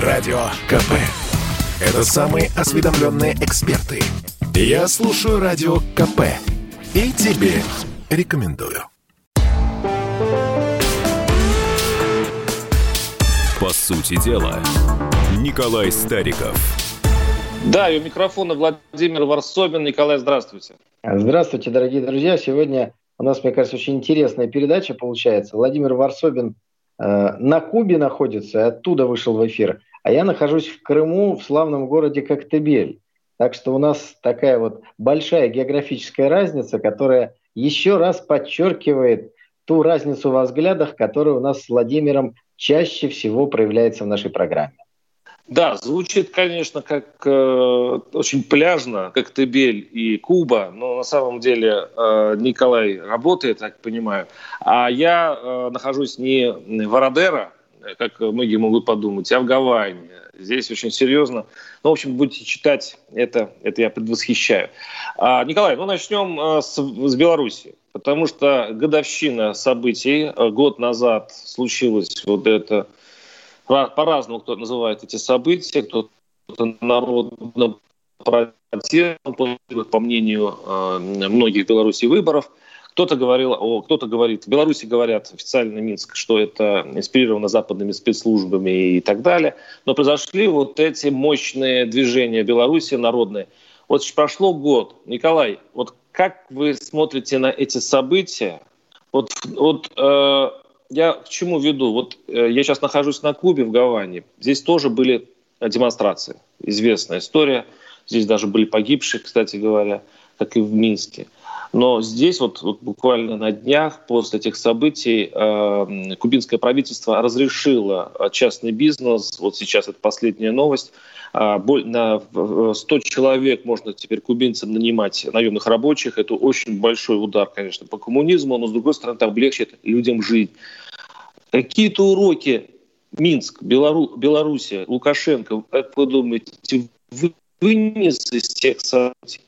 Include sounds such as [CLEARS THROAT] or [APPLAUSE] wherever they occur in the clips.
Радио КП. Это самые осведомленные эксперты. Я слушаю Радио КП. И тебе рекомендую. По сути дела, Николай Стариков. Да, и у микрофона Владимир Варсобин. Николай, здравствуйте. Здравствуйте, дорогие друзья. Сегодня у нас, мне кажется, очень интересная передача получается. Владимир Варсобин на Кубе находится, оттуда вышел в эфир. А я нахожусь в Крыму, в славном городе Коктебель. Так что у нас такая вот большая географическая разница, которая еще раз подчеркивает ту разницу во взглядах, которая у нас с Владимиром чаще всего проявляется в нашей программе. Да, звучит, конечно, как э, очень пляжно, как Тебель и Куба, но на самом деле э, Николай работает, так понимаю, а я э, нахожусь не в Ародера, как многие могут подумать, а в Гавайне. Здесь очень серьезно. Ну, в общем, будете читать это, это я предвосхищаю. А, Николай, ну начнем э, с, с Беларуси, потому что годовщина событий. Э, год назад случилось вот это по-разному кто называет эти события, кто-то народно протест, по мнению э, многих Беларуси выборов. Кто-то говорил, о, кто-то говорит, в Беларуси говорят официально Минск, что это инспирировано западными спецслужбами и так далее. Но произошли вот эти мощные движения Беларуси народные. Вот прошло год. Николай, вот как вы смотрите на эти события? Вот, вот э, я к чему веду? Вот э, я сейчас нахожусь на Кубе в Гаване. Здесь тоже были демонстрации. Известная история. Здесь даже были погибшие, кстати говоря, как и в Минске. Но здесь вот, вот буквально на днях после этих событий э, кубинское правительство разрешило частный бизнес. Вот сейчас это последняя новость а, на 100 человек можно теперь кубинцам нанимать наемных рабочих. Это очень большой удар, конечно, по коммунизму, но, с другой стороны, там облегчит людям жить. Какие-то уроки Минск, Белору, Белоруссия, Лукашенко, как вы думаете, вынес из тех событий?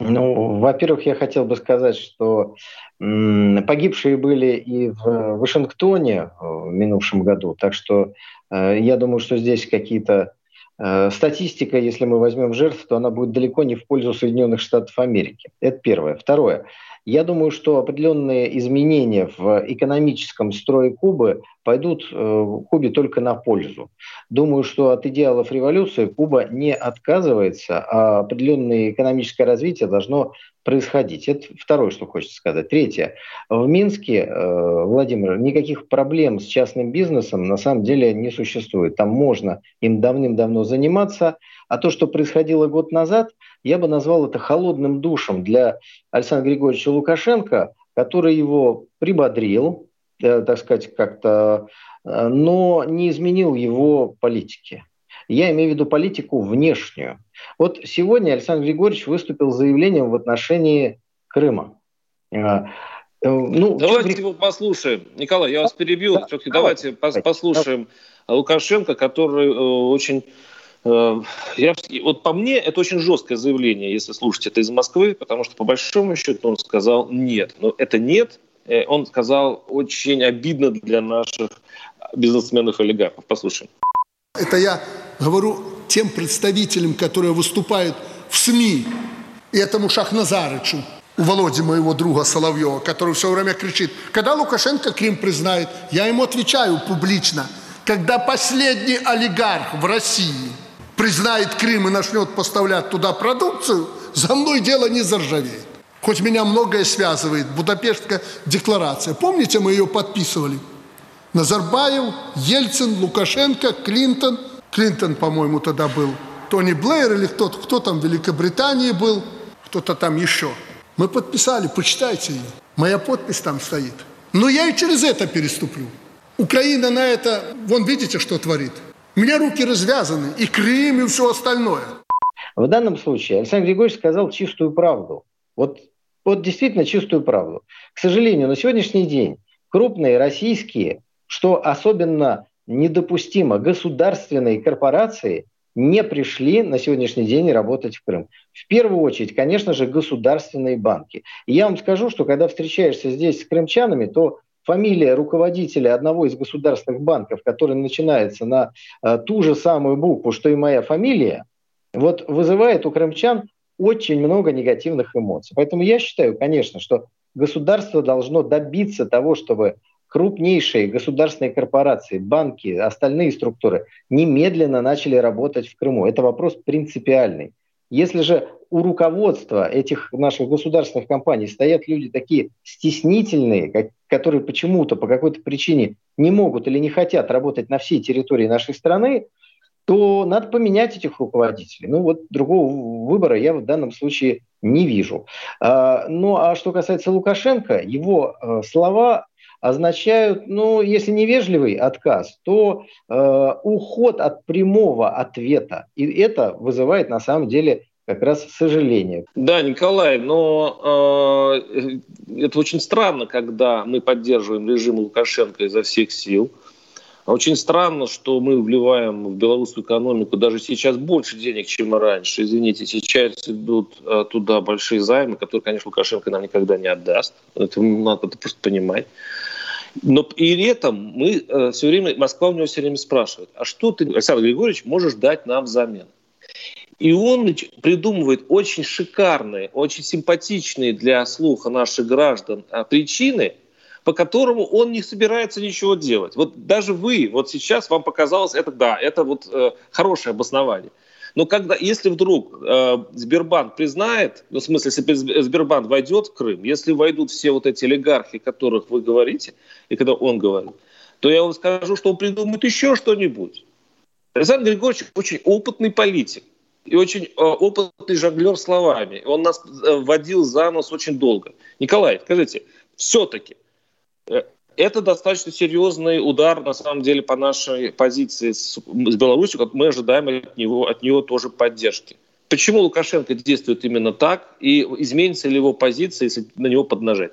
Ну, во-первых, я хотел бы сказать, что погибшие были и в Вашингтоне в минувшем году, так что э, я думаю, что здесь какие-то Э, статистика, если мы возьмем жертв, то она будет далеко не в пользу Соединенных Штатов Америки. Это первое. Второе. Я думаю, что определенные изменения в экономическом строе Кубы пойдут э, Кубе только на пользу. Думаю, что от идеалов революции Куба не отказывается, а определенное экономическое развитие должно происходить. Это второе, что хочется сказать. Третье. В Минске, э, Владимир, никаких проблем с частным бизнесом на самом деле не существует. Там можно им давным-давно заниматься. А то, что происходило год назад, я бы назвал это холодным душем для Александра Григорьевича Лукашенко, который его прибодрил, э, так сказать, как-то, э, но не изменил его политики. Я имею в виду политику внешнюю. Вот сегодня Александр Григорьевич выступил с заявлением в отношении Крыма. А, э, ну, давайте его послушаем. Николай, я вас перебил. Да, давайте, давайте послушаем Лукашенко, который э, очень... Э, я, вот по мне это очень жесткое заявление, если слушать это из Москвы, потому что по большому счету он сказал нет. Но это нет, он сказал очень обидно для наших бизнесменов-олигархов. Послушаем. Это я говорю тем представителям, которые выступают в СМИ, и этому Шахназарычу, у Володи, моего друга Соловьева, который все время кричит, когда Лукашенко Крым признает, я ему отвечаю публично, когда последний олигарх в России признает Крым и начнет поставлять туда продукцию, за мной дело не заржавеет. Хоть меня многое связывает, Будапештская декларация. Помните, мы ее подписывали? Назарбаев, Ельцин, Лукашенко, Клинтон. Клинтон, по-моему, тогда был. Тони Блэйр или кто, кто там в Великобритании был, кто-то там еще. Мы подписали, почитайте ее. Моя подпись там стоит. Но я и через это переступлю. Украина на это, вон видите, что творит. У меня руки развязаны, и Крым, и все остальное. В данном случае Александр Григорьевич сказал чистую правду. Вот, вот действительно чистую правду. К сожалению, на сегодняшний день крупные российские что особенно недопустимо, государственные корпорации не пришли на сегодняшний день работать в Крым. В первую очередь, конечно же, государственные банки. И я вам скажу, что когда встречаешься здесь с крымчанами, то фамилия руководителя одного из государственных банков, который начинается на э, ту же самую букву, что и моя фамилия, вот вызывает у крымчан очень много негативных эмоций. Поэтому я считаю, конечно, что государство должно добиться того, чтобы крупнейшие государственные корпорации, банки, остальные структуры немедленно начали работать в Крыму. Это вопрос принципиальный. Если же у руководства этих наших государственных компаний стоят люди такие стеснительные, которые почему-то по какой-то причине не могут или не хотят работать на всей территории нашей страны, то надо поменять этих руководителей. Ну вот другого выбора я в данном случае не вижу. А, ну а что касается Лукашенко, его э, слова означают, ну, если невежливый отказ, то э, уход от прямого ответа. И это вызывает на самом деле как раз сожаление. Да, Николай, но э, это очень странно, когда мы поддерживаем режим Лукашенко изо всех сил. Очень странно, что мы вливаем в белорусскую экономику даже сейчас больше денег, чем раньше. Извините, сейчас идут э, туда большие займы, которые, конечно, Лукашенко нам никогда не отдаст. Это надо это просто понимать. Но при этом мы э, все время, Москва у него все время спрашивает, а что ты, Александр Григорьевич, можешь дать нам взамен? И он придумывает очень шикарные, очень симпатичные для слуха наших граждан э, причины, по которому он не собирается ничего делать. Вот даже вы, вот сейчас вам показалось, это да, это вот э, хорошее обоснование. Но когда, если вдруг э, Сбербанк признает, ну, в смысле, если Сбербанк войдет в Крым, если войдут все вот эти олигархи, которых вы говорите, и когда он говорит, то я вам скажу, что он придумает еще что-нибудь. Александр Григорьевич очень опытный политик и очень э, опытный жонглер словами. Он нас э, вводил за нос очень долго. Николай, скажите, все-таки э, это достаточно серьезный удар, на самом деле, по нашей позиции с, с Беларусью, как мы ожидаем от него, от него тоже поддержки. Почему Лукашенко действует именно так, и изменится ли его позиция, если на него поднажать?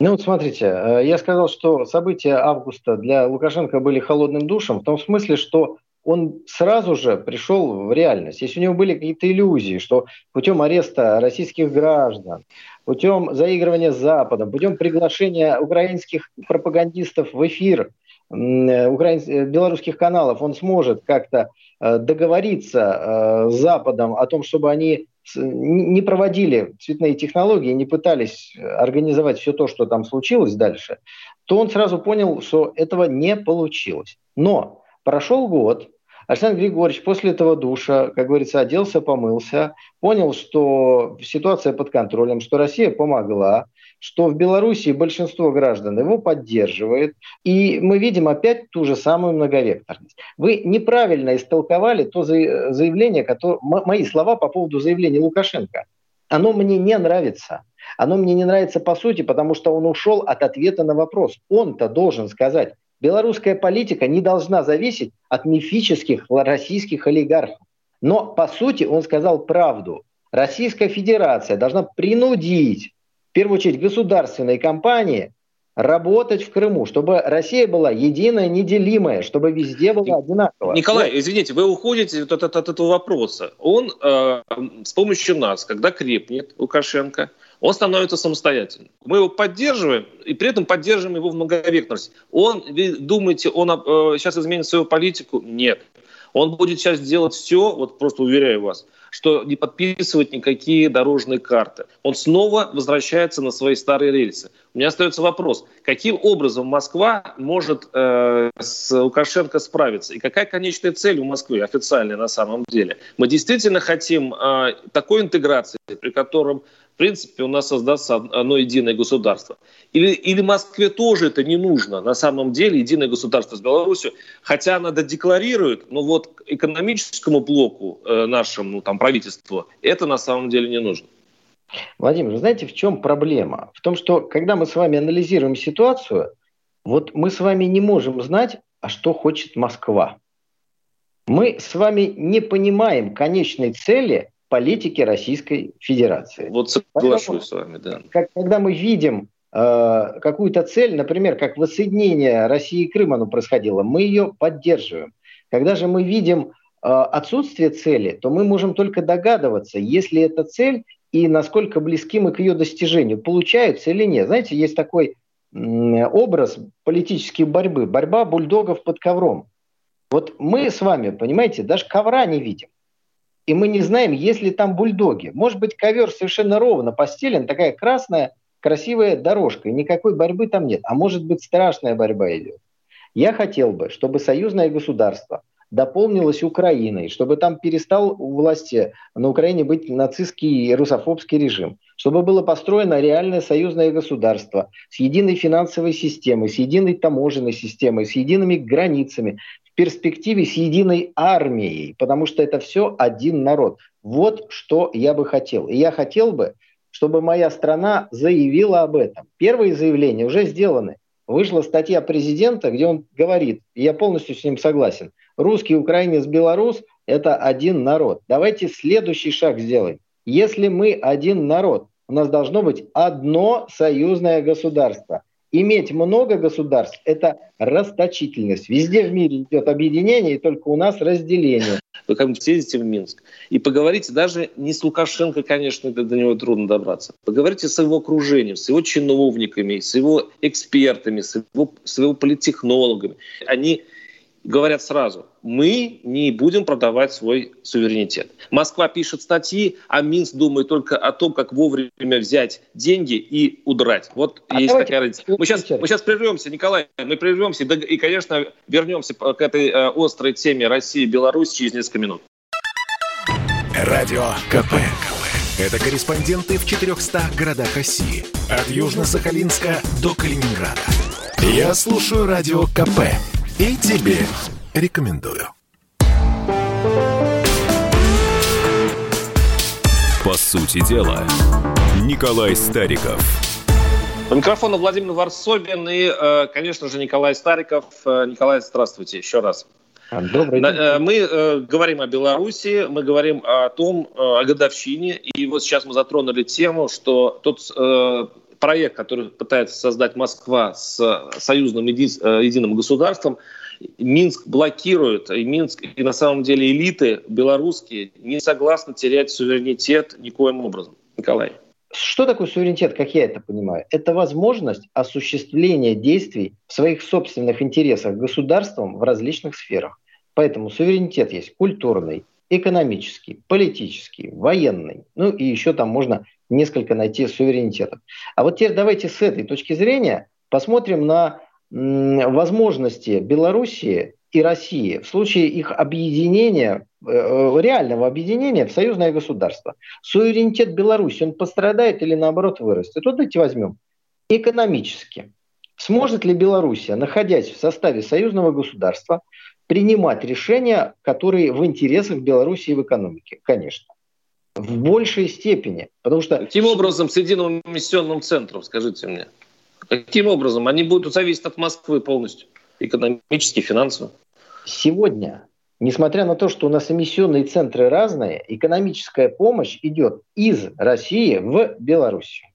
Ну вот смотрите, э, я сказал, что события августа для Лукашенко были холодным душем, в том смысле, что он сразу же пришел в реальность. Если у него были какие-то иллюзии, что путем ареста российских граждан, путем заигрывания с Западом, путем приглашения украинских пропагандистов в эфир э, украин... Э, белорусских каналов, он сможет как-то э, договориться с Западом о том, чтобы они не проводили цветные технологии, не пытались организовать все то, что там случилось дальше, то он сразу понял, что этого не получилось. Но Прошел год, Александр Григорьевич после этого душа, как говорится, оделся, помылся, понял, что ситуация под контролем, что Россия помогла, что в Беларуси большинство граждан его поддерживает, и мы видим опять ту же самую многовекторность. Вы неправильно истолковали то заявление, которое, мои слова по поводу заявления Лукашенко. Оно мне не нравится. Оно мне не нравится по сути, потому что он ушел от ответа на вопрос. Он-то должен сказать, Белорусская политика не должна зависеть от мифических российских олигархов. Но, по сути, он сказал правду. Российская Федерация должна принудить, в первую очередь, государственные компании работать в Крыму, чтобы Россия была единая, неделимая, чтобы везде было одинаково. Николай, извините, вы уходите от, от, от этого вопроса. Он э, с помощью нас, когда крепнет Лукашенко, он становится самостоятельным. Мы его поддерживаем, и при этом поддерживаем его в многовекторности. Он, вы думаете, он э, сейчас изменит свою политику? Нет. Он будет сейчас делать все, вот просто уверяю вас, что не подписывать никакие дорожные карты. Он снова возвращается на свои старые рельсы. У меня остается вопрос, каким образом Москва может э, с Лукашенко справиться? И какая конечная цель у Москвы официальная на самом деле? Мы действительно хотим э, такой интеграции, при котором принципе, у нас создастся одно единое государство. Или, или Москве тоже это не нужно, на самом деле, единое государство с Беларусью, хотя она это декларирует, но вот экономическому блоку э, нашему там, правительству это на самом деле не нужно. Владимир, знаете, в чем проблема? В том, что когда мы с вами анализируем ситуацию, вот мы с вами не можем знать, а что хочет Москва. Мы с вами не понимаем конечной цели политики Российской Федерации. Вот соглашусь с вами, да. Как, когда мы видим какую-то цель, например, как воссоединение России и Крыма оно происходило, мы ее поддерживаем. Когда же мы видим э, отсутствие цели, то мы можем только догадываться, есть ли эта цель и насколько близки мы к ее достижению, получаются или нет. Знаете, есть такой образ политической борьбы. Борьба бульдогов под ковром. Вот мы с вами, понимаете, даже ковра не видим. И мы не знаем, есть ли там бульдоги. Может быть, ковер совершенно ровно постелен, такая красная, красивая дорожка, и никакой борьбы там нет. А может быть, страшная борьба идет. Я хотел бы, чтобы союзное государство дополнилось Украиной, чтобы там перестал у власти на Украине быть нацистский и русофобский режим, чтобы было построено реальное союзное государство с единой финансовой системой, с единой таможенной системой, с едиными границами, в перспективе с единой армией, потому что это все один народ. Вот что я бы хотел. И я хотел бы, чтобы моя страна заявила об этом. Первые заявления уже сделаны. Вышла статья президента, где он говорит, и я полностью с ним согласен, русский, украинец, белорус – это один народ. Давайте следующий шаг сделаем. Если мы один народ, у нас должно быть одно союзное государство. Иметь много государств – это расточительность. Везде в мире идет объединение, и только у нас разделение. Вы как-нибудь съездите в Минск и поговорите, даже не с Лукашенко, конечно, до него трудно добраться, поговорите с его окружением, с его чиновниками, с его экспертами, с его, с его политтехнологами. Они говорят сразу, мы не будем продавать свой суверенитет. Москва пишет статьи, а Минск думает только о том, как вовремя взять деньги и удрать. Вот а есть такая разница. Мы сейчас, мы сейчас прервемся, Николай, мы прервемся и, конечно, вернемся к этой э, острой теме России и Беларусь через несколько минут. Радио КП. Это корреспонденты в 400 городах России. От Южно-Сахалинска до Калининграда. Я слушаю Радио КП и тебе рекомендую. По сути дела, Николай Стариков. У микрофона Владимир Варсобин и, э, конечно же, Николай Стариков. Э, Николай, здравствуйте еще раз. Добрый день. Э, мы говорим о Беларуси, мы говорим о том, о годовщине. И вот сейчас мы затронули тему, что тот проект, который пытается создать Москва с союзным еди- э, единым государством, Минск блокирует, и Минск, и на самом деле элиты белорусские не согласны терять суверенитет никоим образом. Николай. Что такое суверенитет, как я это понимаю? Это возможность осуществления действий в своих собственных интересах государством в различных сферах. Поэтому суверенитет есть культурный, экономический, политический, военный. Ну и еще там можно несколько найти суверенитетов. А вот теперь давайте с этой точки зрения посмотрим на возможности Белоруссии и России в случае их объединения, э, э, реального объединения в союзное государство. Суверенитет Беларуси, он пострадает или наоборот вырастет? Вот давайте возьмем. Экономически. Сможет ли Белоруссия, находясь в составе союзного государства, принимать решения, которые в интересах Белоруссии в экономике? Конечно в большей степени. Потому что... Каким образом с единым эмиссионным центром, скажите мне? Каким образом? Они будут зависеть от Москвы полностью, экономически, финансово. Сегодня, несмотря на то, что у нас эмиссионные центры разные, экономическая помощь идет из России в Белоруссию.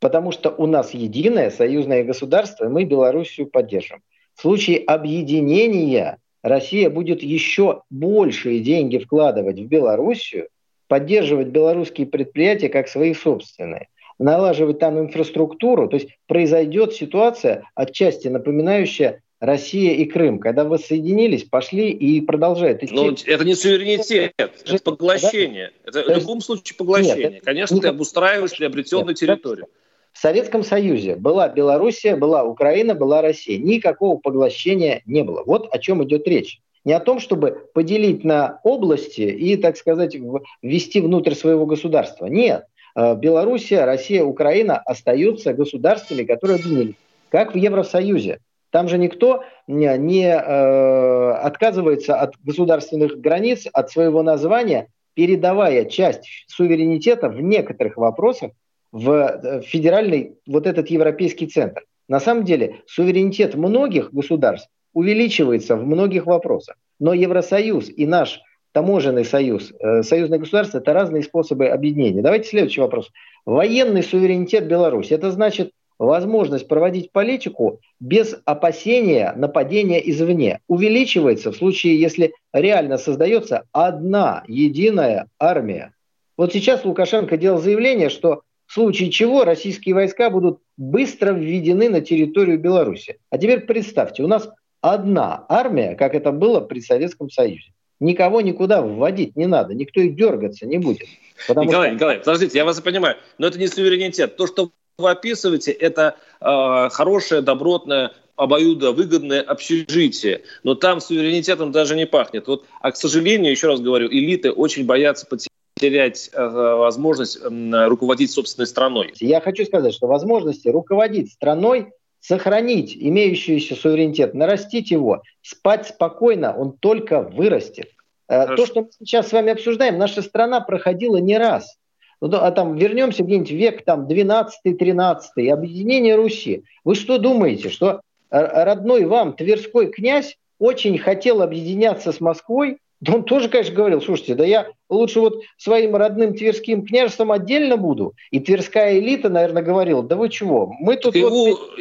Потому что у нас единое союзное государство, и мы Белоруссию поддержим. В случае объединения Россия будет еще большие деньги вкладывать в Белоруссию, поддерживать белорусские предприятия как свои собственные, налаживать там инфраструктуру. То есть произойдет ситуация, отчасти напоминающая Россия и Крым, когда воссоединились, пошли и продолжают идти. Но это не суверенитет, это поглощение. Это в любом случае поглощение. Нет, Конечно, не... ты обустраиваешь приобретенную нет, территорию. В Советском Союзе была Белоруссия, была Украина, была Россия. Никакого поглощения не было. Вот о чем идет речь не о том, чтобы поделить на области и, так сказать, ввести внутрь своего государства. Нет. Э, Белоруссия, Россия, Украина остаются государствами, которые объединились, как в Евросоюзе. Там же никто не, не э, отказывается от государственных границ, от своего названия, передавая часть суверенитета в некоторых вопросах в э, федеральный вот этот европейский центр. На самом деле суверенитет многих государств увеличивается в многих вопросах. Но Евросоюз и наш таможенный союз, э, союзное государство – это разные способы объединения. Давайте следующий вопрос. Военный суверенитет Беларуси – это значит возможность проводить политику без опасения нападения извне. Увеличивается в случае, если реально создается одна единая армия. Вот сейчас Лукашенко делал заявление, что в случае чего российские войска будут быстро введены на территорию Беларуси. А теперь представьте, у нас одна армия, как это было при Советском Союзе. Никого никуда вводить не надо, никто и дергаться не будет. Николай, что... Николай, подождите, я вас понимаю, но это не суверенитет. То, что вы описываете, это э, хорошее, добротное, обоюдовыгодное общежитие. Но там суверенитетом даже не пахнет. Вот, а, к сожалению, еще раз говорю, элиты очень боятся потерять э, возможность э, руководить собственной страной. Я хочу сказать, что возможности руководить страной сохранить имеющийся суверенитет, нарастить его, спать спокойно, он только вырастет. Э, Хорошо. То, что мы сейчас с вами обсуждаем, наша страна проходила не раз. Ну, а там вернемся где-нибудь век там 12-13, объединение Руси. Вы что думаете, что родной вам Тверской князь очень хотел объединяться с Москвой да он тоже, конечно, говорил, слушайте, да я лучше вот своим родным Тверским княжеством отдельно буду. И Тверская элита, наверное, говорила, да вы чего, мы тут... Его вот...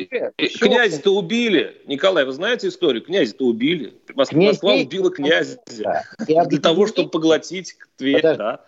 князя-то убили. Николай, вы знаете историю? Князя-то убили. Москва, Москва убила князя. Да. Для того, чтобы поглотить Тверь. Да.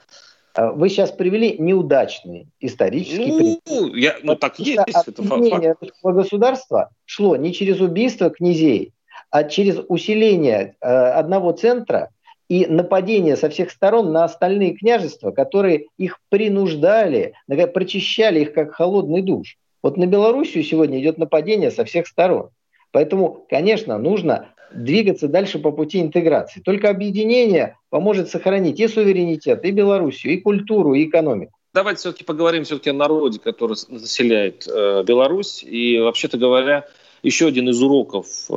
А вы сейчас привели неудачный исторический ну, пример. Я, ну, так есть, это факт. государства шло не через убийство князей, а через усиление э, одного центра и нападение со всех сторон на остальные княжества, которые их принуждали, прочищали их как холодный душ. Вот на Белоруссию сегодня идет нападение со всех сторон. Поэтому, конечно, нужно двигаться дальше по пути интеграции. Только объединение поможет сохранить и суверенитет, и Белоруссию, и культуру, и экономику. Давайте все-таки поговорим все-таки о народе, который населяет э, Беларусь. И, вообще-то говоря, еще один из уроков э,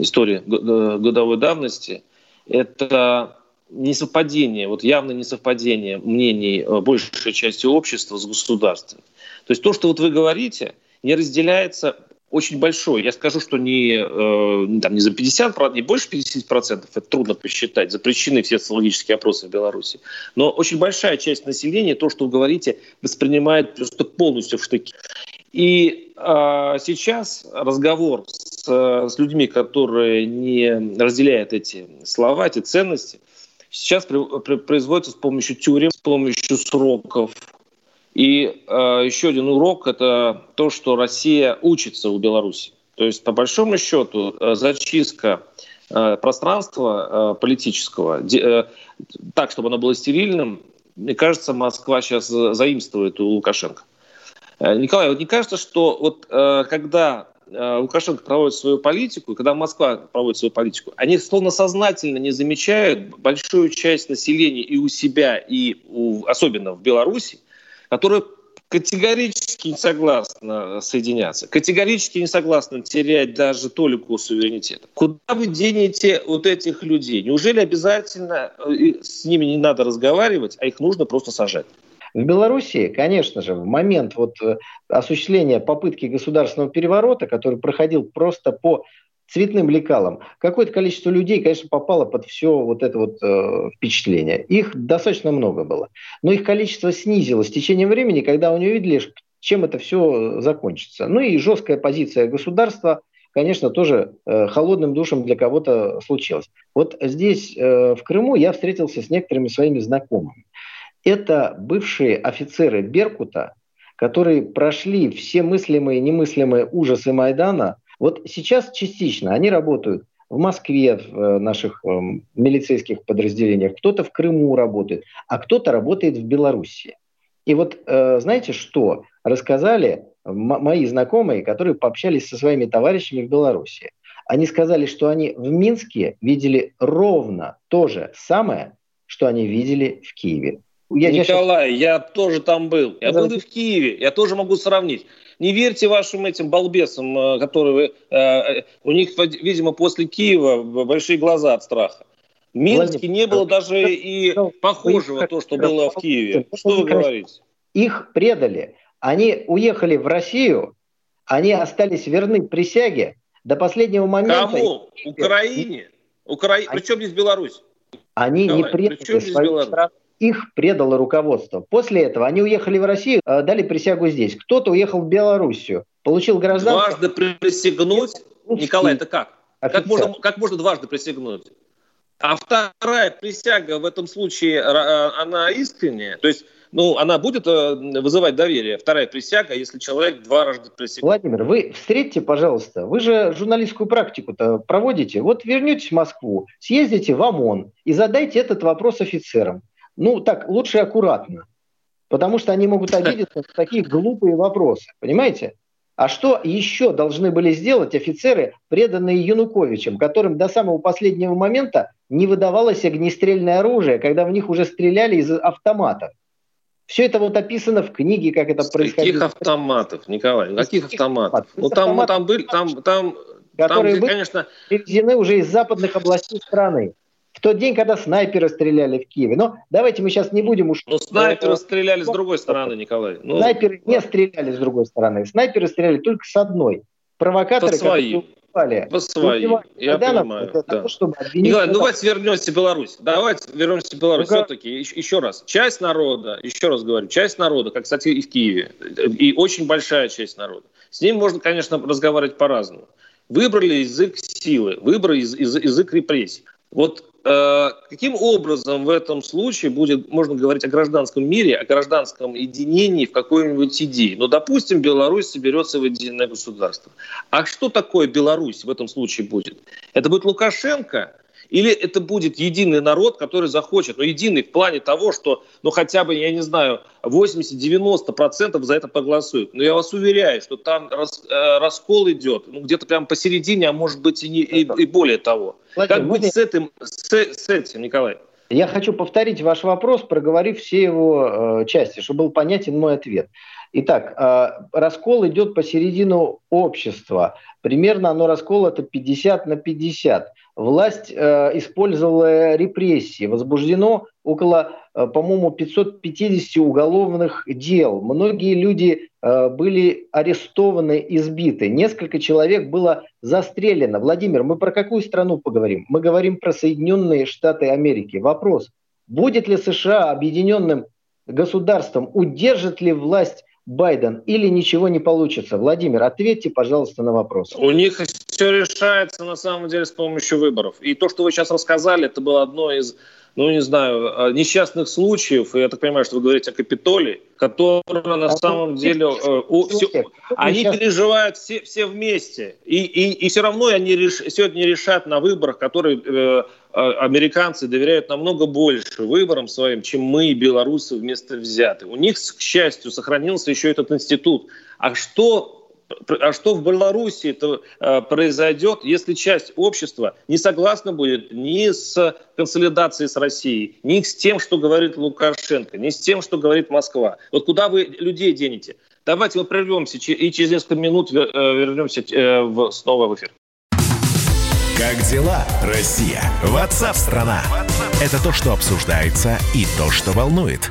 истории годовой давности – это несовпадение, вот явно несовпадение мнений э, большей части общества с государством. То есть то, что вот вы говорите, не разделяется очень большой. Я скажу, что не, э, там, не за 50, не больше 50%, это трудно посчитать, запрещены все социологические опросы в Беларуси. Но очень большая часть населения, то, что вы говорите, воспринимает просто полностью в штыки. И э, сейчас разговор с, с людьми, которые не разделяют эти слова, эти ценности, сейчас при, при, производится с помощью тюрем, с помощью сроков. И э, еще один урок – это то, что Россия учится у Беларуси. То есть, по большому счету, э, зачистка э, пространства э, политического, э, так, чтобы оно было стерильным, мне кажется, Москва сейчас заимствует у Лукашенко. Э, Николай, вот не кажется, что вот э, когда э, Лукашенко проводит свою политику, когда Москва проводит свою политику, они словно сознательно не замечают большую часть населения и у себя, и у, особенно в Беларуси, которые категорически не согласны соединяться, категорически не согласны терять даже толику суверенитета. Куда вы денете вот этих людей? Неужели обязательно с ними не надо разговаривать, а их нужно просто сажать? В Беларуси, конечно же, в момент вот э, осуществления попытки государственного переворота, который проходил просто по цветным лекалам, какое-то количество людей, конечно, попало под все вот это вот э, впечатление. Их достаточно много было. Но их количество снизилось с течением времени, когда они увидели, чем это все закончится. Ну и жесткая позиция государства, конечно, тоже э, холодным душем для кого-то случилась. Вот здесь, э, в Крыму, я встретился с некоторыми своими знакомыми это бывшие офицеры Беркута, которые прошли все мыслимые и немыслимые ужасы Майдана. Вот сейчас частично они работают в Москве, в э, наших э, милицейских подразделениях, кто-то в Крыму работает, а кто-то работает в Беларуси. И вот э, знаете что? Рассказали мои знакомые, которые пообщались со своими товарищами в Беларуси. Они сказали, что они в Минске видели ровно то же самое, что они видели в Киеве. Я, Николай, я, я тоже там был. Я да. был и в Киеве. Я тоже могу сравнить. Не верьте вашим этим балбесам, э, которые... Э, у них, видимо, после Киева большие глаза от страха. В Минске не было даже и похожего то, что было в Киеве. Что вы говорите? Их предали. Они уехали в Россию, они остались верны присяге до последнего момента. Кому? Украине? Укра... Причем здесь Беларусь? Они Николай, не предали свою страну их предало руководство. После этого они уехали в Россию, э, дали присягу здесь. Кто-то уехал в Белоруссию, получил гражданство. Дважды присягнуть? Николай, это как? Как можно, как можно дважды присягнуть? А вторая присяга в этом случае, э, она искренняя. То есть ну, она будет э, вызывать доверие, вторая присяга, если человек два раза присягнул. Владимир, вы встретьте, пожалуйста, вы же журналистскую практику-то проводите. Вот вернетесь в Москву, съездите в ОМОН и задайте этот вопрос офицерам. Ну, так, лучше аккуратно. Потому что они могут обидеться на такие глупые вопросы. Понимаете? А что еще должны были сделать офицеры, преданные Януковичем, которым до самого последнего момента не выдавалось огнестрельное оружие, когда в них уже стреляли из автоматов? Все это вот описано в книге, как это С происходило. Каких автоматов, Николай? Каких автоматов? Ну там, ну, там были, там, там, которые там, были конечно, привезены уже из западных областей страны. В тот день, когда снайперы стреляли в Киеве. Но давайте мы сейчас не будем уж... ну, снайперы стреляли с другой стороны, Николай. Ну, Снайперы не стреляли с другой стороны. Снайперы стреляли только с одной. Провокаторы, По своим. убивали, По своим, я понимаю, да. то, чтобы Николай, ну давайте вернемся в Беларусь. Давайте вернемся в Беларусь. Ну-ка. Все-таки еще, еще раз. Часть народа, еще раз говорю, часть народа, как, кстати, и в Киеве, и очень большая часть народа, с ним можно, конечно, разговаривать по-разному. Выбрали язык силы, выбрали язык репрессий. Вот каким образом в этом случае будет, можно говорить о гражданском мире, о гражданском единении в какой-нибудь идее? Ну, допустим, Беларусь соберется в единое государство. А что такое Беларусь в этом случае будет? Это будет Лукашенко или это будет единый народ, который захочет, ну, единый в плане того, что, ну, хотя бы, я не знаю, 80-90% за это проголосуют. Но я вас уверяю, что там рас- э, раскол идет, ну, где-то прямо посередине, а может быть и, не- и- и более того. Владимир, Как быть с этим, с, с этим, Николай? Я хочу повторить ваш вопрос, проговорив все его э, части, чтобы был понятен мой ответ. Итак, э, раскол идет посередину общества. Примерно оно раскол это 50 на 50. Власть э, использовала репрессии. Возбуждено около, по-моему, 550 уголовных дел. Многие люди э, были арестованы, избиты. Несколько человек было застрелено. Владимир, мы про какую страну поговорим? Мы говорим про Соединенные Штаты Америки. Вопрос, будет ли США объединенным государством, удержит ли власть Байден или ничего не получится? Владимир, ответьте, пожалуйста, на вопрос. У них все решается на самом деле с помощью выборов. И то, что вы сейчас рассказали, это было одно из, ну не знаю, э, несчастных случаев. Я так понимаю, что вы говорите о Капитолии, которое на А самом деле... э, у- всё- Человек, они сейчас- переживают все, все вместе. И, и, и все равно они реш, сегодня решат на выборах, которые э, э, американцы доверяют намного больше выборам своим, чем мы, белорусы, вместе взяты. У них, к счастью, сохранился еще этот институт. А что а что в Беларуси это э, произойдет, если часть общества не согласна будет ни с консолидацией с Россией, ни с тем, что говорит Лукашенко, ни с тем, что говорит Москва. Вот куда вы людей денете? Давайте мы прервемся и через несколько минут э, вернемся э, снова в эфир. Как дела, Россия? Ватсап-страна! Это то, что обсуждается и то, что волнует.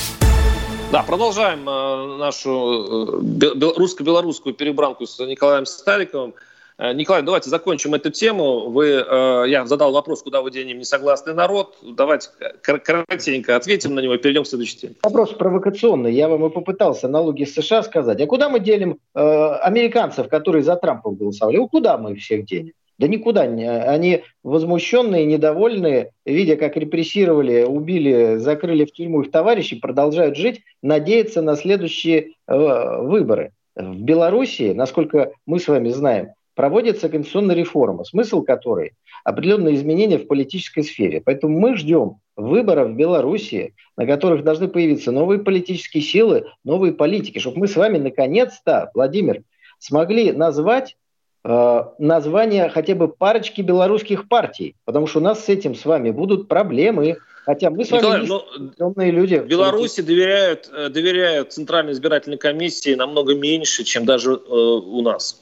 Да, продолжаем э, нашу э, бе- бе- русско-белорусскую перебранку с Николаем Стариковым. Э, Николай, давайте закончим эту тему. Вы, э, я задал вопрос, куда вы денем несогласный народ. Давайте кор- коротенько ответим на него и перейдем к следующей теме. Вопрос провокационный. Я вам и попытался налоги с США сказать. А куда мы делим э, американцев, которые за Трампа голосовали? Ну, куда мы их всех денем? Да никуда. не. Они возмущенные, недовольные, видя, как репрессировали, убили, закрыли в тюрьму их товарищей, продолжают жить, надеяться на следующие э, выборы. В Белоруссии, насколько мы с вами знаем, проводится конституционная реформа, смысл которой определенные изменения в политической сфере. Поэтому мы ждем выборов в Белоруссии, на которых должны появиться новые политические силы, новые политики, чтобы мы с вами наконец-то, Владимир, смогли назвать название хотя бы парочки белорусских партий, потому что у нас с этим с вами будут проблемы. Хотя мы с вами Николай, не ну, умные люди. в Беларуси доверяют, э, доверяют Центральной избирательной комиссии намного меньше, чем даже э, у нас.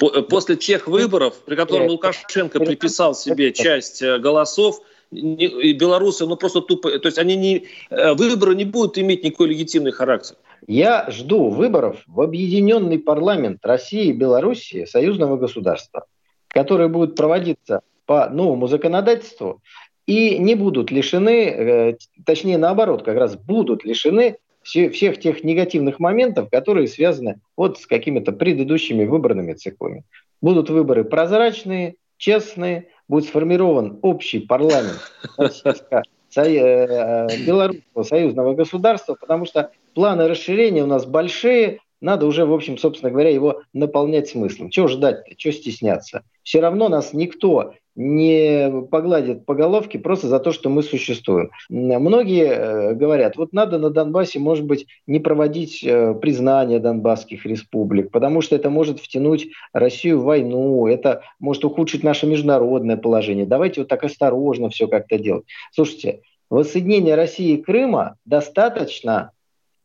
Э, После тех выборов, при которых Лукашенко приписал себе часть э, голосов, и белорусы, ну просто тупо, то есть они не, э, выборы не будут иметь никакой легитимный характер. Я жду выборов в объединенный парламент России и Белоруссии, союзного государства, которые будут проводиться по новому законодательству и не будут лишены, э, точнее наоборот, как раз будут лишены всех тех негативных моментов, которые связаны вот с какими-то предыдущими выборными циклами. Будут выборы прозрачные, честные, будет сформирован общий парламент э, э, белорусского союзного государства, потому что планы расширения у нас большие, надо уже, в общем, собственно говоря, его наполнять смыслом. Чего ждать-то, чего стесняться? Все равно нас никто не погладит по головке просто за то, что мы существуем. Многие э, говорят, вот надо на Донбассе, может быть, не проводить э, признание донбасских республик, потому что это может втянуть Россию в войну, это может ухудшить наше международное положение. Давайте вот так осторожно все как-то делать. Слушайте, воссоединение России и Крыма достаточно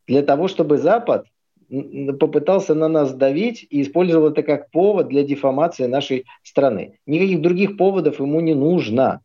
для того, чтобы Запад попытался на нас давить и использовал это как повод для дефамации нашей страны. Никаких других поводов ему не нужно.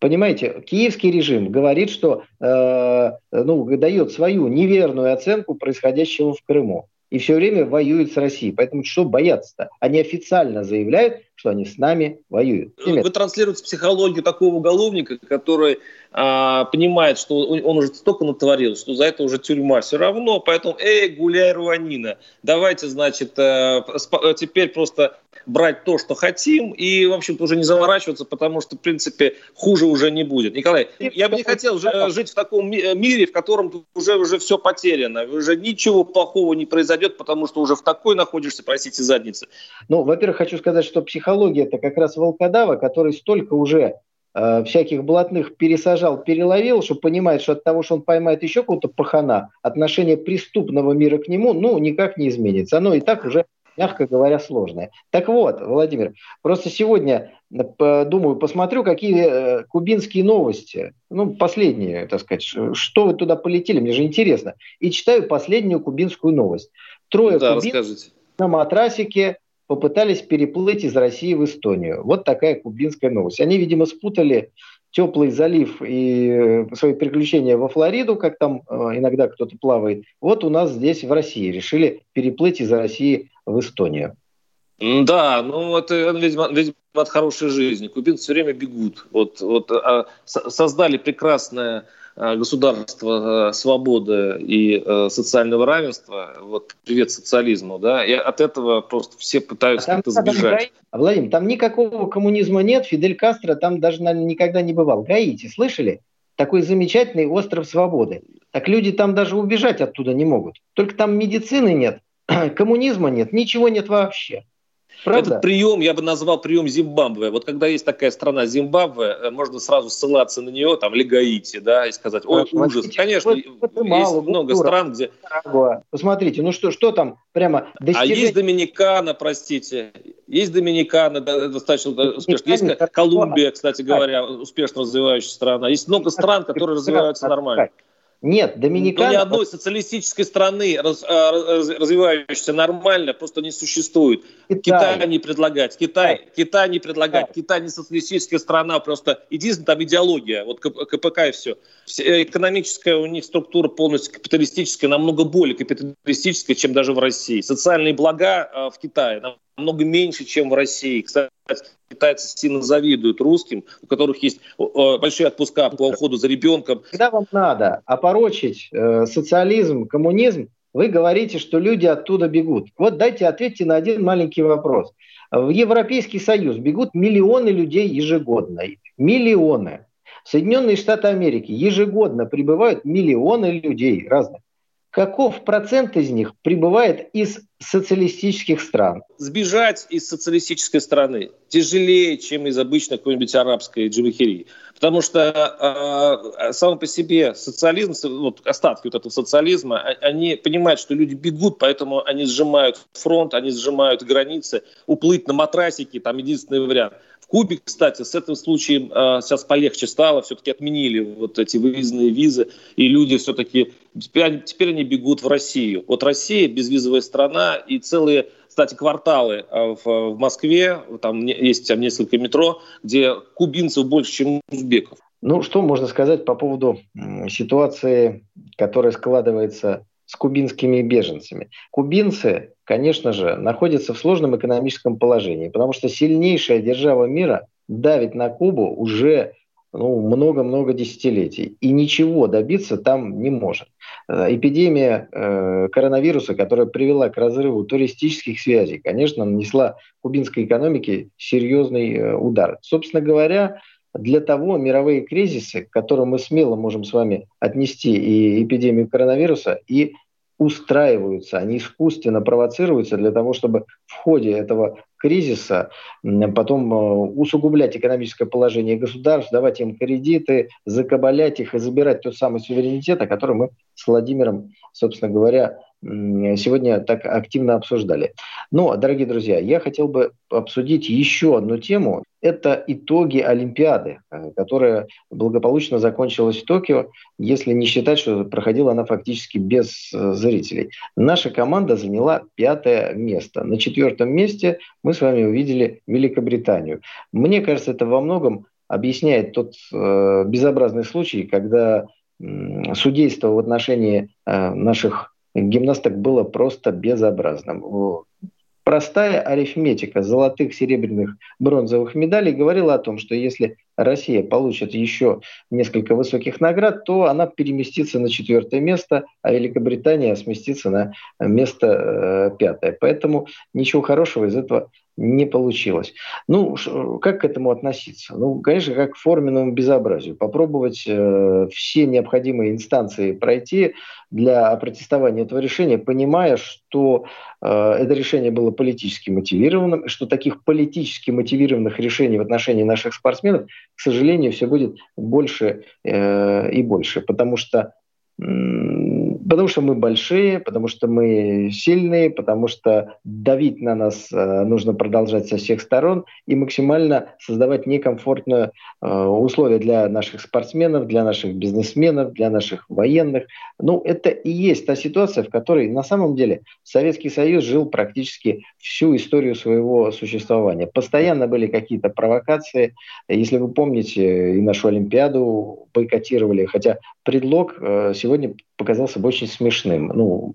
Понимаете, киевский режим говорит, что э, ну, дает свою неверную оценку происходящего в Крыму и все время воюют с Россией. Поэтому что бояться-то? Они официально заявляют, что они с нами воюют. Вы транслируете психологию такого уголовника, который а, понимает, что он, он уже столько натворил, что за это уже тюрьма все равно. Поэтому, эй, гуляй, Руанина, давайте, значит, а, теперь просто брать то, что хотим, и, в общем-то, уже не заворачиваться, потому что, в принципе, хуже уже не будет. Николай, я бы не хотел жить в таком мире, в котором уже, уже все потеряно, уже ничего плохого не произойдет, потому что уже в такой находишься, простите, заднице. Ну, во-первых, хочу сказать, что психология – это как раз волкодава, который столько уже э, всяких блатных пересажал, переловил, что понимает, что от того, что он поймает еще какого-то пахана, отношение преступного мира к нему, ну, никак не изменится. Оно и так уже мягко говоря, сложное. Так вот, Владимир, просто сегодня, думаю, посмотрю, какие э, кубинские новости, ну, последние, так сказать, что вы туда полетели, мне же интересно. И читаю последнюю кубинскую новость. Трое да, кубинцев на матрасике попытались переплыть из России в Эстонию. Вот такая кубинская новость. Они, видимо, спутали теплый залив и э, свои приключения во Флориду, как там э, иногда кто-то плавает. Вот у нас здесь в России решили переплыть из России в Эстонию. Да, ну это, видимо, видимо, от хорошей жизни. Кубинцы все время бегут. Вот, вот а, создали прекрасное а, государство а, свободы и социального равенства, вот привет социализму, да, и от этого просто все пытаются а как-то сбежать. А, Владимир, там никакого коммунизма нет, Фидель Кастро там даже, наверное, никогда не бывал. Гаити, слышали? Такой замечательный остров свободы. Так люди там даже убежать оттуда не могут. Только там медицины нет, [CLEARS THROAT] коммунизма нет, ничего нет вообще. Правда? Этот прием я бы назвал прием Зимбабве. Вот когда есть такая страна Зимбабве, э, можно сразу ссылаться на нее, там, Легаити, да, и сказать, ой, а, ужас. Конечно, вот, вот есть мало, много дура. стран, где... Посмотрите, ну что, что там прямо достижение... А есть Доминикана, простите, есть Доминикана, достаточно успешно. Есть Колумбия, кстати говоря, успешно развивающаяся страна. Есть много стран, которые развиваются нормально. Нет, Доминикана... Но ни одной социалистической страны, раз, а, раз, развивающейся нормально, просто не существует. Китай, Китай не предлагает. Китай, Китай не предлагает. Китай. Китай не социалистическая страна, просто единственная там идеология, вот КПК и все. все. Экономическая у них структура полностью капиталистическая, намного более капиталистическая, чем даже в России. Социальные блага а, в Китае намного меньше, чем в России. Кстати, китайцы сильно завидуют русским, у которых есть большие отпуска по уходу за ребенком. Когда вам надо опорочить э, социализм, коммунизм, вы говорите, что люди оттуда бегут. Вот дайте ответьте на один маленький вопрос. В Европейский Союз бегут миллионы людей ежегодно. Миллионы. В Соединенные Штаты Америки ежегодно прибывают миллионы людей разных каков процент из них прибывает из социалистических стран? Сбежать из социалистической страны тяжелее, чем из обычной какой-нибудь арабской джимахирии. Потому что э, сам по себе социализм, вот остатки вот этого социализма, а, они понимают, что люди бегут, поэтому они сжимают фронт, они сжимают границы. Уплыть на матрасике, там единственный вариант – Кубе, кстати, с этим случаем э, сейчас полегче стало, все-таки отменили вот эти выездные визы, и люди все-таки теперь, теперь они бегут в Россию. Вот Россия безвизовая страна, и целые, кстати, кварталы в, в Москве, там есть там несколько метро, где кубинцев больше, чем узбеков. Ну, что можно сказать по поводу ситуации, которая складывается с кубинскими беженцами. Кубинцы, конечно же, находятся в сложном экономическом положении, потому что сильнейшая держава мира давит на Кубу уже ну, много-много десятилетий. И ничего добиться там не может. Э, эпидемия э, коронавируса, которая привела к разрыву туристических связей, конечно, нанесла кубинской экономике серьезный э, удар. Собственно говоря, для того мировые кризисы, к которым мы смело можем с вами отнести и эпидемию коронавируса, и устраиваются, они искусственно провоцируются для того, чтобы в ходе этого кризиса потом э, усугублять экономическое положение государств, давать им кредиты, закабалять их и забирать тот самый суверенитет, о котором мы с Владимиром, собственно говоря, сегодня так активно обсуждали. Но, дорогие друзья, я хотел бы обсудить еще одну тему. Это итоги Олимпиады, э, которая благополучно закончилась в Токио, если не считать, что проходила она фактически без э, зрителей. Наша команда заняла пятое место. На четвертом месте мы с вами увидели Великобританию. Мне кажется, это во многом объясняет тот э, безобразный случай, когда судейство в отношении э, наших гимнасток было просто безобразным. Простая арифметика золотых, серебряных, бронзовых медалей говорила о том, что если Россия получит еще несколько высоких наград, то она переместится на четвертое место, а Великобритания сместится на место э, пятое. Поэтому ничего хорошего из этого не получилось. Ну, как к этому относиться? Ну, конечно, как к форменному безобразию. Попробовать э, все необходимые инстанции пройти для протестования этого решения, понимая, что э, это решение было политически мотивированным, что таких политически мотивированных решений в отношении наших спортсменов, к сожалению, все будет больше э, и больше, потому что Потому что мы большие, потому что мы сильные, потому что давить на нас э, нужно продолжать со всех сторон и максимально создавать некомфортные э, условия для наших спортсменов, для наших бизнесменов, для наших военных. Ну, это и есть та ситуация, в которой на самом деле Советский Союз жил практически всю историю своего существования. Постоянно были какие-то провокации. Если вы помните, и нашу Олимпиаду бойкотировали, хотя предлог э, сегодня показался бы очень смешным. Ну,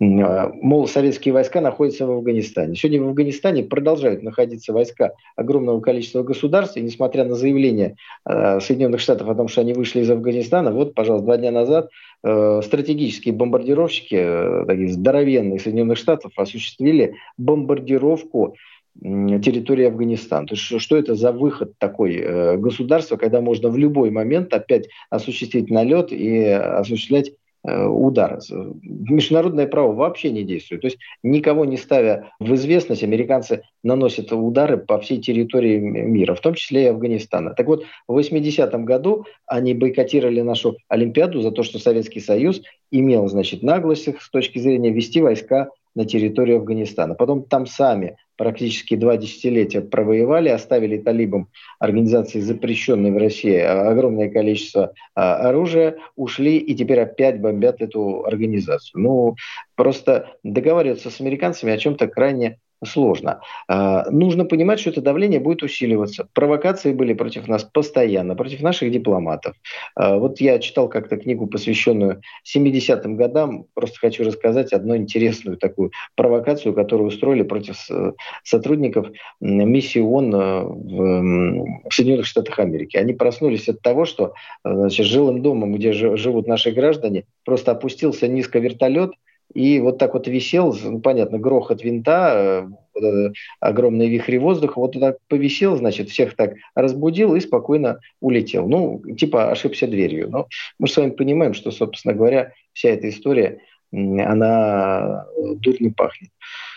а, мол, советские войска находятся в Афганистане. Сегодня в Афганистане продолжают находиться войска огромного количества государств, и несмотря на заявление э, Соединенных Штатов о том, что они вышли из Афганистана, вот, пожалуйста, два дня назад э, стратегические бомбардировщики, э, такие здоровенные Соединенных Штатов, осуществили бомбардировку территории Афганистана. То есть что это за выход такой э, государства, когда можно в любой момент опять осуществить налет и осуществлять э, удар. Международное право вообще не действует. То есть никого не ставя в известность, американцы наносят удары по всей территории мира, в том числе и Афганистана. Так вот, в 80-м году они бойкотировали нашу Олимпиаду за то, что Советский Союз имел, значит, наглость с точки зрения вести войска на территорию Афганистана. Потом там сами практически два десятилетия провоевали, оставили талибам организации, запрещенной в России, огромное количество а, оружия, ушли и теперь опять бомбят эту организацию. Ну, просто договариваться с американцами о чем-то крайне сложно. А, нужно понимать, что это давление будет усиливаться. Провокации были против нас постоянно, против наших дипломатов. А, вот я читал как-то книгу, посвященную 70-м годам. Просто хочу рассказать одну интересную такую провокацию, которую устроили против э, сотрудников миссии ООН э, в Соединенных Штатах Америки. Они проснулись от того, что э, значит, жилым домом, где живут наши граждане, просто опустился низко вертолет – и вот так вот висел, ну, понятно, грохот винта, э, огромный вихрь воздуха, вот так повисел, значит, всех так разбудил и спокойно улетел. Ну, типа ошибся дверью. Но мы с вами понимаем, что, собственно говоря, вся эта история, она э, дурно пахнет.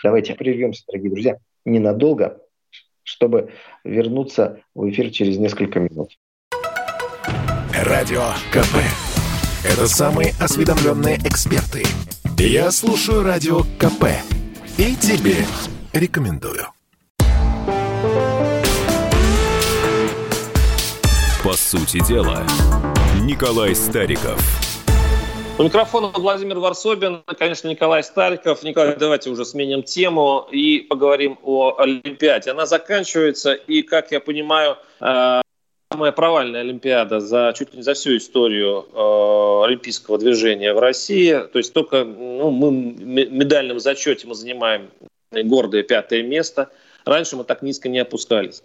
Давайте прервемся, дорогие друзья, ненадолго, чтобы вернуться в эфир через несколько минут. Радио КП. Это самые осведомленные эксперты. Я слушаю Радио КП и тебе рекомендую. По сути дела, Николай Стариков. У микрофона Владимир Варсобин, конечно, Николай Стариков. Николай, давайте уже сменим тему и поговорим о Олимпиаде. Она заканчивается, и, как я понимаю, э, самая провальная Олимпиада за чуть ли не за всю историю э, олимпийского движения в России. То есть только ну, мы в медальном зачете мы занимаем гордое пятое место. Раньше мы так низко не опускались.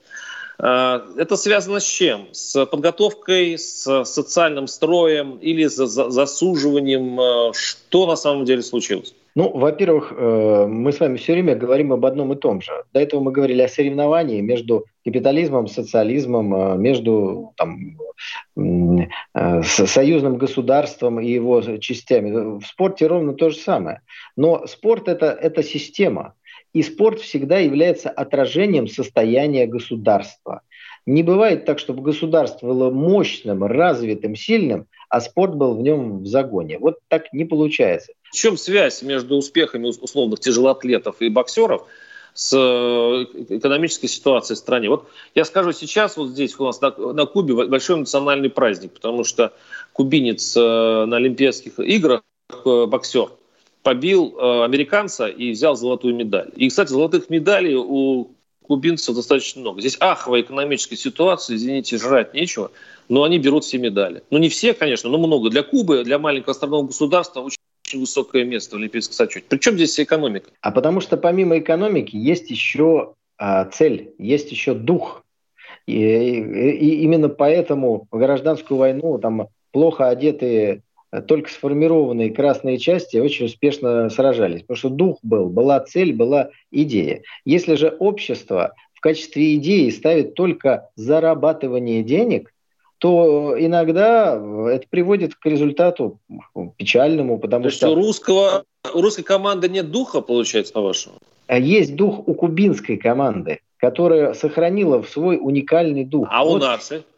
Э, это связано с чем? С подготовкой, с социальным строем или с засуживанием? Э, что на самом деле случилось? Ну, во-первых, э, мы с вами все время говорим об одном и том же. До этого мы говорили о соревновании между капитализмом, социализмом, между там, союзным государством и его частями. В спорте ровно то же самое. Но спорт это, это система. И спорт всегда является отражением состояния государства. Не бывает так, чтобы государство было мощным, развитым, сильным, а спорт был в нем в загоне. Вот так не получается. В чем связь между успехами условных тяжелоатлетов и боксеров с э, экономической ситуацией в стране? Вот я скажу сейчас, вот здесь у нас на, на Кубе большой национальный праздник, потому что кубинец э, на Олимпийских играх э, боксер – побил американца и взял золотую медаль. И, кстати, золотых медалей у кубинцев достаточно много. Здесь аховая экономическая ситуация, извините, жрать нечего, но они берут все медали. Ну, не все, конечно, но много. Для Кубы, для маленького островного государства очень очень высокое место в Олимпийском сочете. Причем здесь экономика? А потому что помимо экономики есть еще а, цель, есть еще дух. И, и, и именно поэтому в гражданскую войну там плохо одетые только сформированные красные части очень успешно сражались, потому что дух был, была цель, была идея. Если же общество в качестве идеи ставит только зарабатывание денег, то иногда это приводит к результату печальному, потому то что... у, русского, у русской команды нет духа, получается, по-вашему? Есть дух у кубинской команды, которая сохранила в свой уникальный дух. А вот у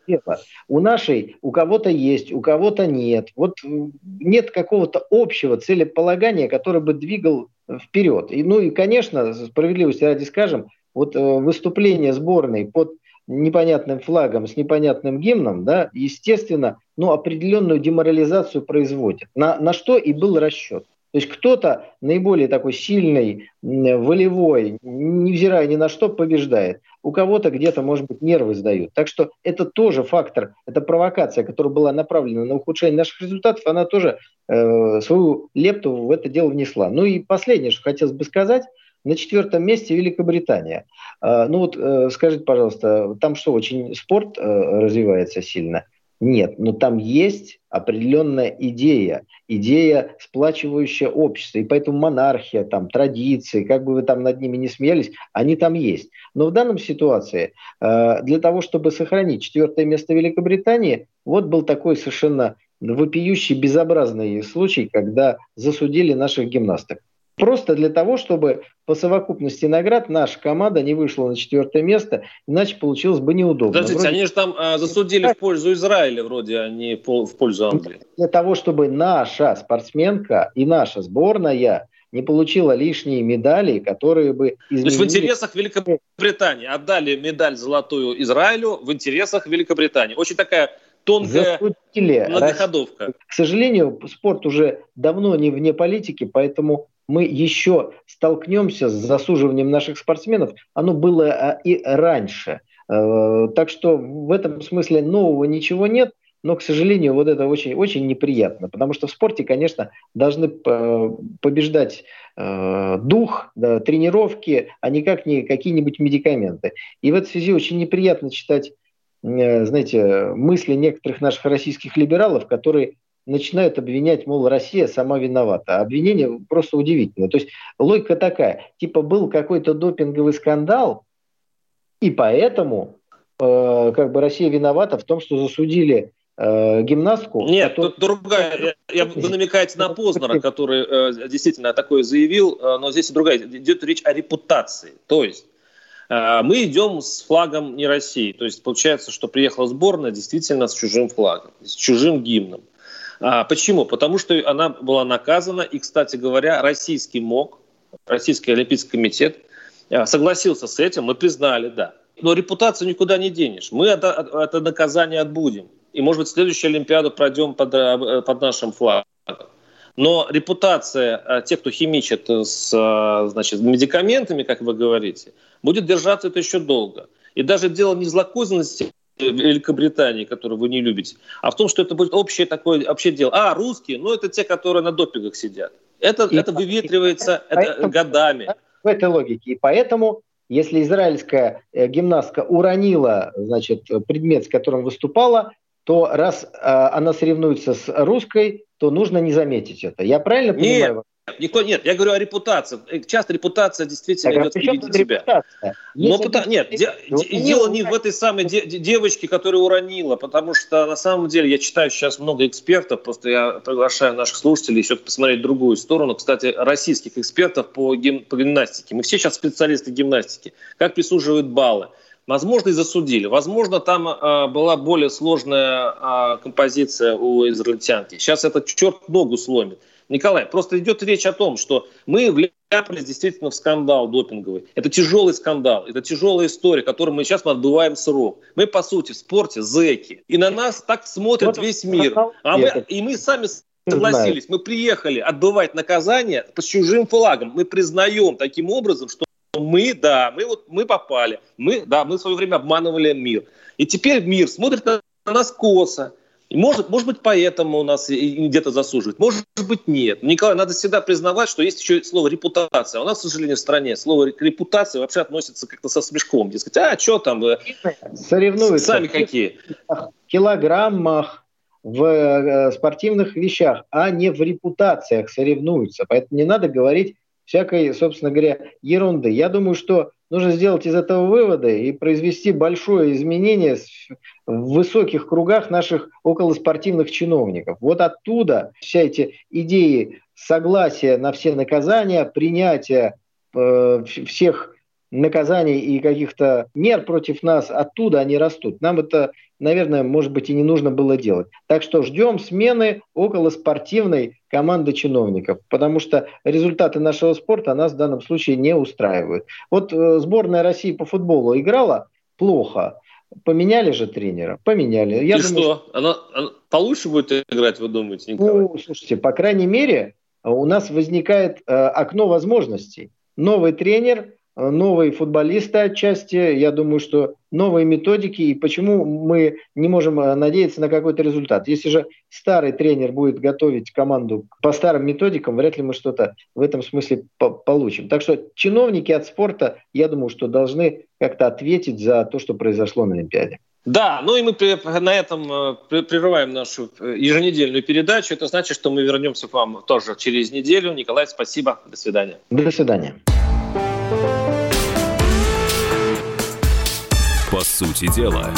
дело. У нашей у кого-то есть, у кого-то нет. Вот нет какого-то общего целеполагания, которое бы двигал вперед. И, ну и, конечно, справедливости ради скажем, вот э, выступление сборной под непонятным флагом, с непонятным гимном, да, естественно, ну, определенную деморализацию производит. На, на что и был расчет. То есть кто-то наиболее такой сильный, волевой, невзирая ни на что, побеждает. У кого-то где-то, может быть, нервы сдают. Так что это тоже фактор, это провокация, которая была направлена на ухудшение наших результатов, она тоже э, свою лепту в это дело внесла. Ну и последнее, что хотелось бы сказать, на четвертом месте Великобритания. Э, ну вот э, скажите, пожалуйста, там что, очень спорт э, развивается сильно – нет, но там есть определенная идея, идея, сплачивающая общество. И поэтому монархия, там, традиции, как бы вы там над ними не смеялись, они там есть. Но в данном ситуации э, для того, чтобы сохранить четвертое место Великобритании, вот был такой совершенно вопиющий, безобразный случай, когда засудили наших гимнасток. Просто для того, чтобы по совокупности наград наша команда не вышла на четвертое место, иначе получилось бы неудобно. Подождите, вроде... они же там а, засудили в пользу Израиля вроде, а не в пользу Англии. Для того, чтобы наша спортсменка и наша сборная не получила лишние медали, которые бы изменили... То есть в интересах Великобритании отдали медаль золотую Израилю в интересах Великобритании. Очень такая тонкая Засудили. многоходовка. К сожалению, спорт уже давно не вне политики, поэтому мы еще столкнемся с засуживанием наших спортсменов, оно было а, и раньше. Э, так что в этом смысле нового ничего нет, но, к сожалению, вот это очень, очень неприятно, потому что в спорте, конечно, должны побеждать э, дух, да, тренировки, а никак не какие-нибудь медикаменты. И в этой связи очень неприятно читать э, знаете, мысли некоторых наших российских либералов, которые начинают обвинять, мол, Россия сама виновата. Обвинение просто удивительное. То есть логика такая, типа был какой-то допинговый скандал, и поэтому э, как бы Россия виновата в том, что засудили э, гимнастку. Нет, который... тут другая. Я, я, вы намекаете на Познера, который э, действительно такое заявил, э, но здесь другая. Идет речь о репутации. То есть э, мы идем с флагом не России. То есть получается, что приехала сборная действительно с чужим флагом, с чужим гимном. А, почему? Потому что она была наказана, и, кстати говоря, российский МОК, Российский Олимпийский комитет, а, согласился с этим, мы признали, да. Но репутацию никуда не денешь. Мы это, наказание отбудем. И, может быть, следующую Олимпиаду пройдем под, э, под нашим флагом. Но репутация а, тех, кто химичит с значит, медикаментами, как вы говорите, будет держаться это еще долго. И даже дело не в злокозненности Великобритании, которую вы не любите, а в том, что это будет общее такое общее дело. А, русские, ну это те, которые на допингах сидят. Это, и это выветривается и, это годами. В этой логике. И поэтому, если израильская э, гимнастка уронила значит, предмет, с которым выступала, то раз э, она соревнуется с русской, то нужно не заметить это. Я правильно Нет. понимаю? Никто нет, я говорю о репутации. Э, часто репутация действительно так, идет а впереди тебя. Но пыта... нет, де... ну, дело не в этой самой де... девочке, которая уронила, потому что на самом деле я читаю сейчас много экспертов, просто я приглашаю наших слушателей еще посмотреть другую сторону, кстати, российских экспертов по, гим... по гимнастике. Мы все сейчас специалисты гимнастики. Как присуживают баллы. Возможно, и засудили. Возможно, там э, была более сложная э, композиция у израильтянки. Сейчас этот черт ногу сломит. Николай, просто идет речь о том, что мы вляпались действительно в скандал допинговый. Это тяжелый скандал, это тяжелая история, которую мы сейчас отбываем срок. Мы, по сути, в спорте зэки. И на нас так смотрит весь мир. А мы, и мы сами согласились. Мы приехали отбывать наказание по чужим флагом. Мы признаем таким образом, что мы, да, мы вот мы попали. Мы, да, мы в свое время обманывали мир. И теперь мир смотрит на нас косо. Может, может быть, поэтому у нас где-то засуживают. Может быть, нет. Николай, надо всегда признавать, что есть еще слово репутация. У нас, к сожалению, в стране слово репутация вообще относится как-то со смешком. Дескать, а что там? Соревнуются. Сами какие? В килограммах, в э, спортивных вещах, а не в репутациях соревнуются. Поэтому не надо говорить всякой, собственно говоря, ерунды. Я думаю, что нужно сделать из этого выводы и произвести большое изменение в высоких кругах наших околоспортивных чиновников. Вот оттуда все эти идеи согласия на все наказания, принятия э, всех наказаний и каких-то мер против нас, оттуда они растут. Нам это, наверное, может быть и не нужно было делать. Так что ждем смены около спортивной команды чиновников, потому что результаты нашего спорта нас в данном случае не устраивают. Вот э, сборная России по футболу играла плохо, Поменяли же тренера? Поменяли. Я И думаю, что? что... Она, она получше будет играть, вы думаете, Николай? Ну, слушайте, по крайней мере, у нас возникает э, окно возможностей. Новый тренер новые футболисты отчасти, я думаю, что новые методики, и почему мы не можем э, надеяться на какой-то результат. Если же старый тренер будет готовить команду по старым методикам, вряд ли мы что-то в этом смысле по получим. Так что чиновники от спорта, я думаю, что должны как-то ответить за то, что произошло на Олимпиаде. Да, ну и мы на этом э, прерываем нашу э, еженедельную передачу. Это значит, что мы вернемся к вам тоже через неделю. Николай, спасибо. До свидания. До свидания. По сути дела.